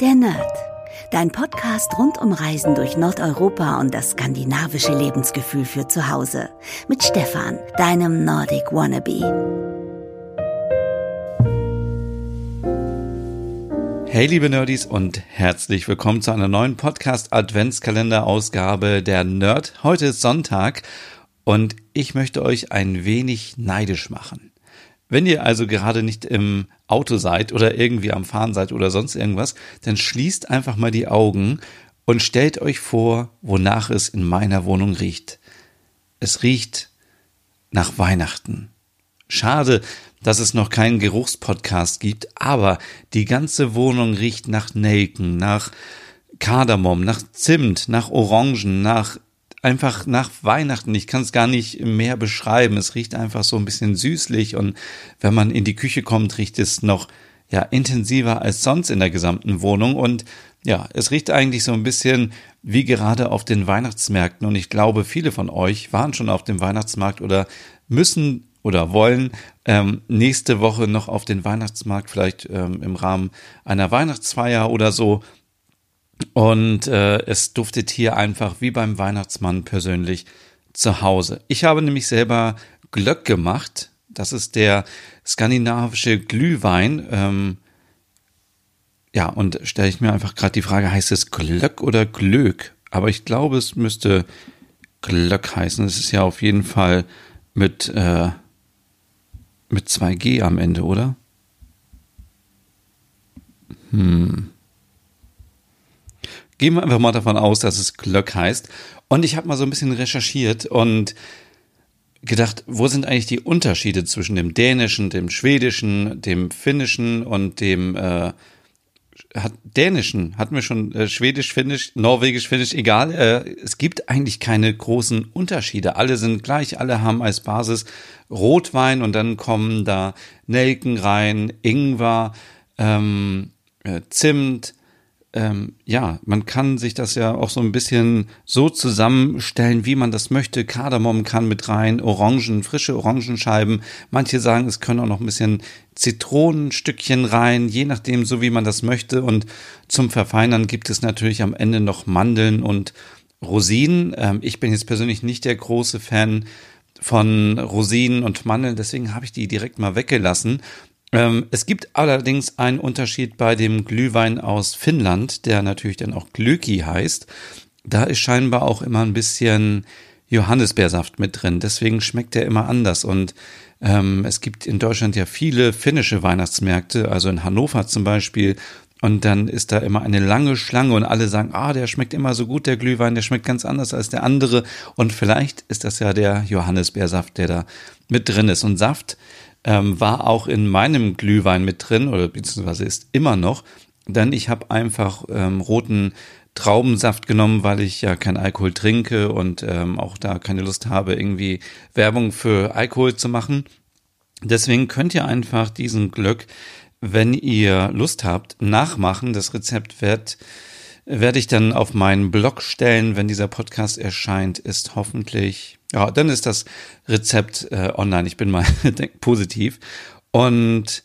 Der Nerd. Dein Podcast rund um Reisen durch Nordeuropa und das skandinavische Lebensgefühl für zu Hause. Mit Stefan, deinem Nordic Wannabe. Hey liebe Nerdies und herzlich willkommen zu einer neuen Podcast Adventskalender Ausgabe der Nerd. Heute ist Sonntag und ich möchte euch ein wenig neidisch machen. Wenn ihr also gerade nicht im Auto seid oder irgendwie am Fahren seid oder sonst irgendwas, dann schließt einfach mal die Augen und stellt euch vor, wonach es in meiner Wohnung riecht. Es riecht nach Weihnachten. Schade, dass es noch keinen Geruchspodcast gibt, aber die ganze Wohnung riecht nach Nelken, nach Kardamom, nach Zimt, nach Orangen, nach einfach nach Weihnachten. Ich kann es gar nicht mehr beschreiben. Es riecht einfach so ein bisschen süßlich und wenn man in die Küche kommt, riecht es noch ja intensiver als sonst in der gesamten Wohnung und ja, es riecht eigentlich so ein bisschen wie gerade auf den Weihnachtsmärkten und ich glaube, viele von euch waren schon auf dem Weihnachtsmarkt oder müssen oder wollen ähm, nächste Woche noch auf den Weihnachtsmarkt, vielleicht ähm, im Rahmen einer Weihnachtsfeier oder so. Und äh, es duftet hier einfach wie beim Weihnachtsmann persönlich zu Hause. Ich habe nämlich selber Glöck gemacht. Das ist der skandinavische Glühwein. Ähm, ja, und stelle ich mir einfach gerade die Frage, heißt es Glöck oder Glöck? Aber ich glaube, es müsste Glöck heißen. Es ist ja auf jeden Fall mit, äh, mit 2G am Ende, oder? Hm. Gehen wir einfach mal davon aus, dass es Glöck heißt. Und ich habe mal so ein bisschen recherchiert und gedacht, wo sind eigentlich die Unterschiede zwischen dem Dänischen, dem Schwedischen, dem Finnischen und dem äh, hat, Dänischen? Hatten wir schon äh, Schwedisch, Finnisch, Norwegisch, Finnisch, egal. Äh, es gibt eigentlich keine großen Unterschiede. Alle sind gleich, alle haben als Basis Rotwein und dann kommen da Nelken rein, Ingwer, ähm, äh, Zimt, ähm, ja, man kann sich das ja auch so ein bisschen so zusammenstellen, wie man das möchte. Kardamom kann mit rein, Orangen, frische Orangenscheiben. Manche sagen, es können auch noch ein bisschen Zitronenstückchen rein, je nachdem, so wie man das möchte. Und zum Verfeinern gibt es natürlich am Ende noch Mandeln und Rosinen. Ähm, ich bin jetzt persönlich nicht der große Fan von Rosinen und Mandeln, deswegen habe ich die direkt mal weggelassen. Ähm, es gibt allerdings einen Unterschied bei dem Glühwein aus Finnland, der natürlich dann auch Glöki heißt. Da ist scheinbar auch immer ein bisschen Johannisbeersaft mit drin. Deswegen schmeckt der immer anders. Und ähm, es gibt in Deutschland ja viele finnische Weihnachtsmärkte, also in Hannover zum Beispiel. Und dann ist da immer eine lange Schlange und alle sagen, ah, der schmeckt immer so gut, der Glühwein, der schmeckt ganz anders als der andere. Und vielleicht ist das ja der Johannisbeersaft, der da mit drin ist. Und Saft ähm, war auch in meinem Glühwein mit drin oder beziehungsweise ist immer noch, denn ich habe einfach ähm, roten Traubensaft genommen, weil ich ja kein Alkohol trinke und ähm, auch da keine Lust habe, irgendwie Werbung für Alkohol zu machen. Deswegen könnt ihr einfach diesen Glück, wenn ihr Lust habt, nachmachen. Das Rezept wird werde ich dann auf meinen Blog stellen, wenn dieser Podcast erscheint, ist hoffentlich, ja, dann ist das Rezept äh, online. Ich bin mal positiv. Und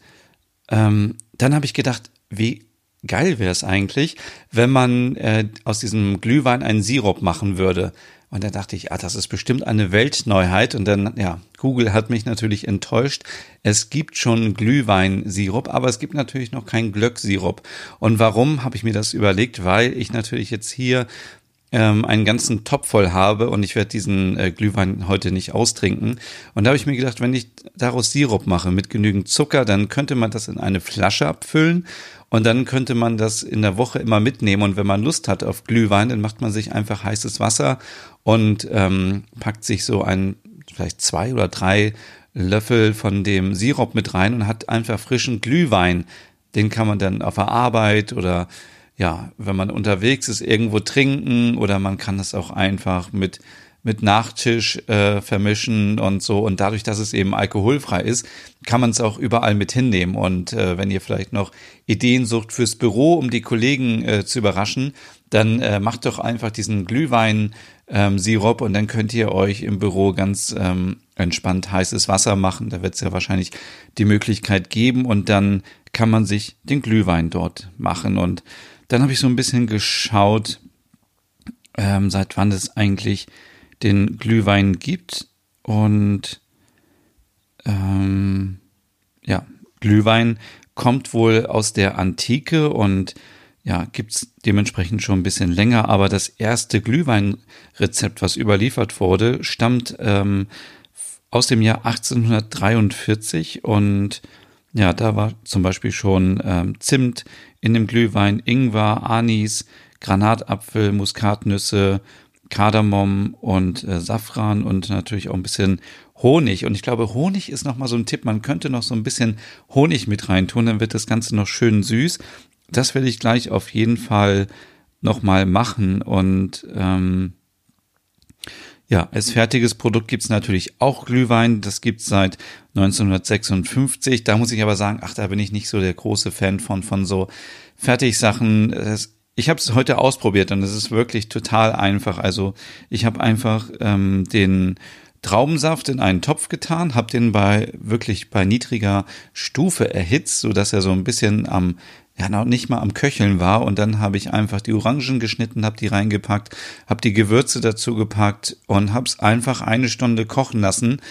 ähm, dann habe ich gedacht, wie geil wäre es eigentlich, wenn man äh, aus diesem Glühwein einen Sirup machen würde. Und da dachte ich, ah, das ist bestimmt eine Weltneuheit. Und dann, ja, Google hat mich natürlich enttäuscht. Es gibt schon Glühweinsirup, aber es gibt natürlich noch keinen Glöcksirup. Und warum habe ich mir das überlegt? Weil ich natürlich jetzt hier ähm, einen ganzen Topf voll habe und ich werde diesen äh, Glühwein heute nicht austrinken. Und da habe ich mir gedacht, wenn ich daraus Sirup mache mit genügend Zucker, dann könnte man das in eine Flasche abfüllen und dann könnte man das in der Woche immer mitnehmen. Und wenn man Lust hat auf Glühwein, dann macht man sich einfach heißes Wasser und ähm, packt sich so ein, vielleicht zwei oder drei Löffel von dem Sirup mit rein und hat einfach frischen Glühwein. Den kann man dann auf der Arbeit oder ja, wenn man unterwegs ist, irgendwo trinken oder man kann das auch einfach mit mit Nachtisch äh, vermischen und so. Und dadurch, dass es eben alkoholfrei ist, kann man es auch überall mit hinnehmen. Und äh, wenn ihr vielleicht noch Ideen sucht fürs Büro, um die Kollegen äh, zu überraschen, dann äh, macht doch einfach diesen Glühwein ähm, und dann könnt ihr euch im Büro ganz ähm, entspannt heißes Wasser machen. Da wird es ja wahrscheinlich die Möglichkeit geben und dann kann man sich den Glühwein dort machen und dann habe ich so ein bisschen geschaut, ähm, seit wann es eigentlich den Glühwein gibt. Und ähm, ja, Glühwein kommt wohl aus der Antike und ja, gibt's dementsprechend schon ein bisschen länger, aber das erste Glühweinrezept, was überliefert wurde, stammt ähm, aus dem Jahr 1843 und ja, da war zum Beispiel schon ähm, Zimt in dem Glühwein, Ingwer, Anis, Granatapfel, Muskatnüsse, Kardamom und äh, Safran und natürlich auch ein bisschen Honig. Und ich glaube, Honig ist nochmal so ein Tipp. Man könnte noch so ein bisschen Honig mit reintun, dann wird das Ganze noch schön süß. Das werde ich gleich auf jeden Fall nochmal machen. Und ähm, ja, als fertiges Produkt gibt's natürlich auch Glühwein. Das gibt's seit 1956. Da muss ich aber sagen, ach, da bin ich nicht so der große Fan von, von so Fertigsachen. Ich habe es heute ausprobiert und es ist wirklich total einfach. Also ich habe einfach ähm, den Traubensaft in einen Topf getan, habe den bei wirklich bei niedriger Stufe erhitzt, so dass er so ein bisschen am ja noch nicht mal am Köcheln war. Und dann habe ich einfach die Orangen geschnitten, habe die reingepackt, habe die Gewürze dazu gepackt und habe es einfach eine Stunde kochen lassen.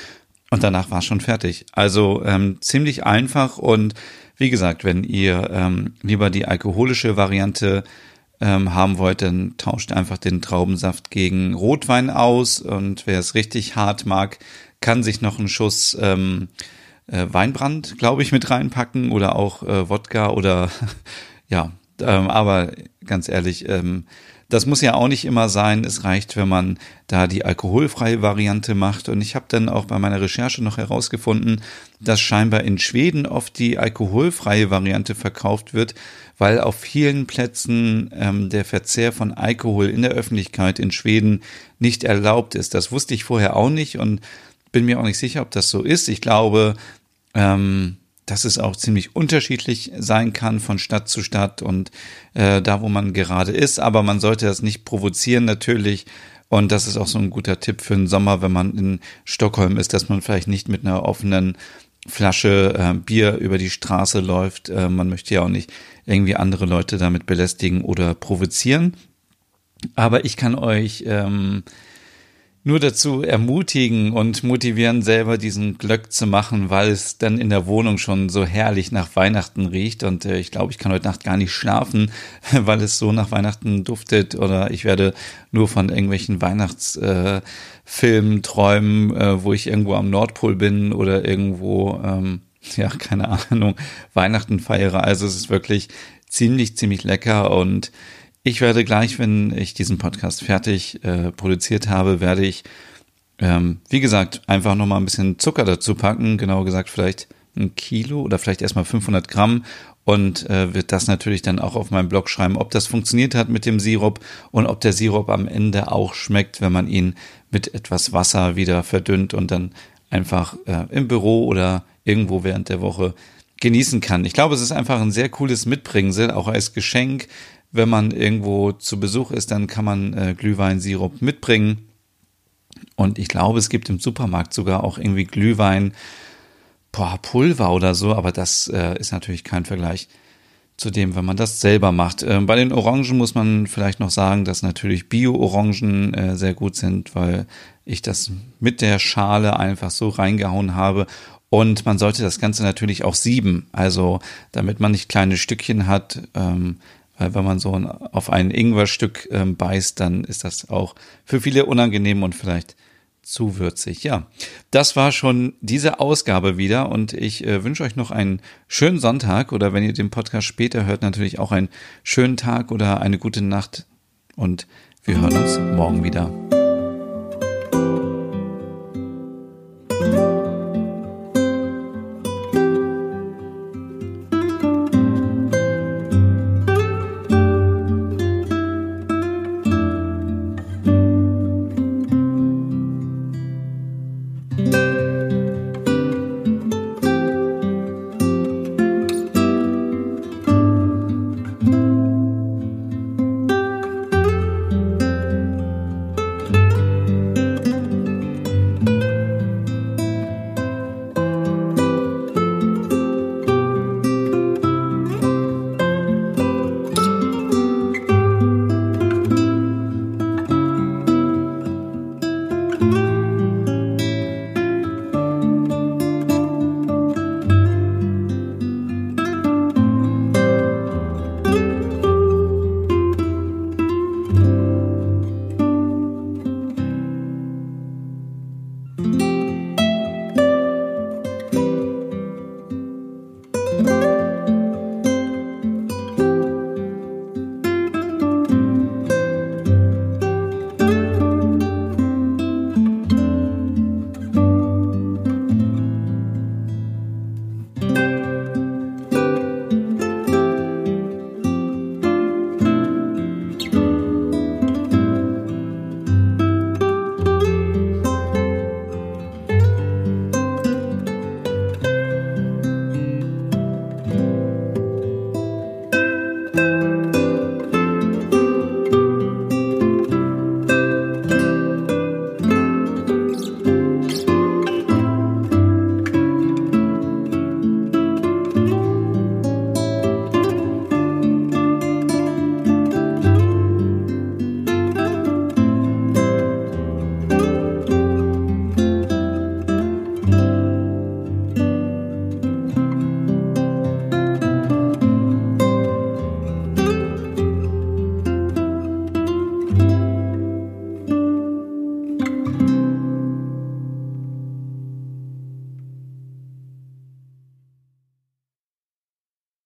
Und danach war schon fertig. Also ähm, ziemlich einfach. Und wie gesagt, wenn ihr ähm, lieber die alkoholische Variante ähm, haben wollt, dann tauscht einfach den Traubensaft gegen Rotwein aus. Und wer es richtig hart mag, kann sich noch einen Schuss ähm, äh, Weinbrand, glaube ich, mit reinpacken oder auch äh, Wodka oder ja, ähm, aber ganz ehrlich, ähm, das muss ja auch nicht immer sein. Es reicht, wenn man da die alkoholfreie Variante macht. Und ich habe dann auch bei meiner Recherche noch herausgefunden, dass scheinbar in Schweden oft die alkoholfreie Variante verkauft wird, weil auf vielen Plätzen ähm, der Verzehr von Alkohol in der Öffentlichkeit in Schweden nicht erlaubt ist. Das wusste ich vorher auch nicht und bin mir auch nicht sicher, ob das so ist. Ich glaube, ähm, dass es auch ziemlich unterschiedlich sein kann von Stadt zu Stadt und äh, da, wo man gerade ist. Aber man sollte das nicht provozieren natürlich. Und das ist auch so ein guter Tipp für den Sommer, wenn man in Stockholm ist, dass man vielleicht nicht mit einer offenen Flasche äh, Bier über die Straße läuft. Äh, man möchte ja auch nicht irgendwie andere Leute damit belästigen oder provozieren. Aber ich kann euch ähm, nur dazu ermutigen und motivieren, selber diesen Glöck zu machen, weil es dann in der Wohnung schon so herrlich nach Weihnachten riecht. Und äh, ich glaube, ich kann heute Nacht gar nicht schlafen, weil es so nach Weihnachten duftet. Oder ich werde nur von irgendwelchen Weihnachtsfilmen äh, träumen, äh, wo ich irgendwo am Nordpol bin oder irgendwo, ähm, ja, keine Ahnung, Weihnachten feiere. Also es ist wirklich ziemlich, ziemlich lecker und ich werde gleich, wenn ich diesen Podcast fertig äh, produziert habe, werde ich, ähm, wie gesagt, einfach nochmal ein bisschen Zucker dazu packen. Genauer gesagt, vielleicht ein Kilo oder vielleicht erstmal 500 Gramm und äh, wird das natürlich dann auch auf meinem Blog schreiben, ob das funktioniert hat mit dem Sirup und ob der Sirup am Ende auch schmeckt, wenn man ihn mit etwas Wasser wieder verdünnt und dann einfach äh, im Büro oder irgendwo während der Woche genießen kann. Ich glaube, es ist einfach ein sehr cooles Mitbringsel, auch als Geschenk wenn man irgendwo zu Besuch ist, dann kann man äh, Glühweinsirup mitbringen. Und ich glaube, es gibt im Supermarkt sogar auch irgendwie Glühwein, boah, Pulver oder so, aber das äh, ist natürlich kein Vergleich zu dem, wenn man das selber macht. Ähm, bei den Orangen muss man vielleicht noch sagen, dass natürlich Bio-Orangen äh, sehr gut sind, weil ich das mit der Schale einfach so reingehauen habe. Und man sollte das Ganze natürlich auch sieben, also damit man nicht kleine Stückchen hat. Ähm, weil wenn man so auf ein Ingwerstück ähm, beißt, dann ist das auch für viele unangenehm und vielleicht zu würzig. Ja, das war schon diese Ausgabe wieder und ich äh, wünsche euch noch einen schönen Sonntag oder wenn ihr den Podcast später hört, natürlich auch einen schönen Tag oder eine gute Nacht und wir hören uns morgen wieder.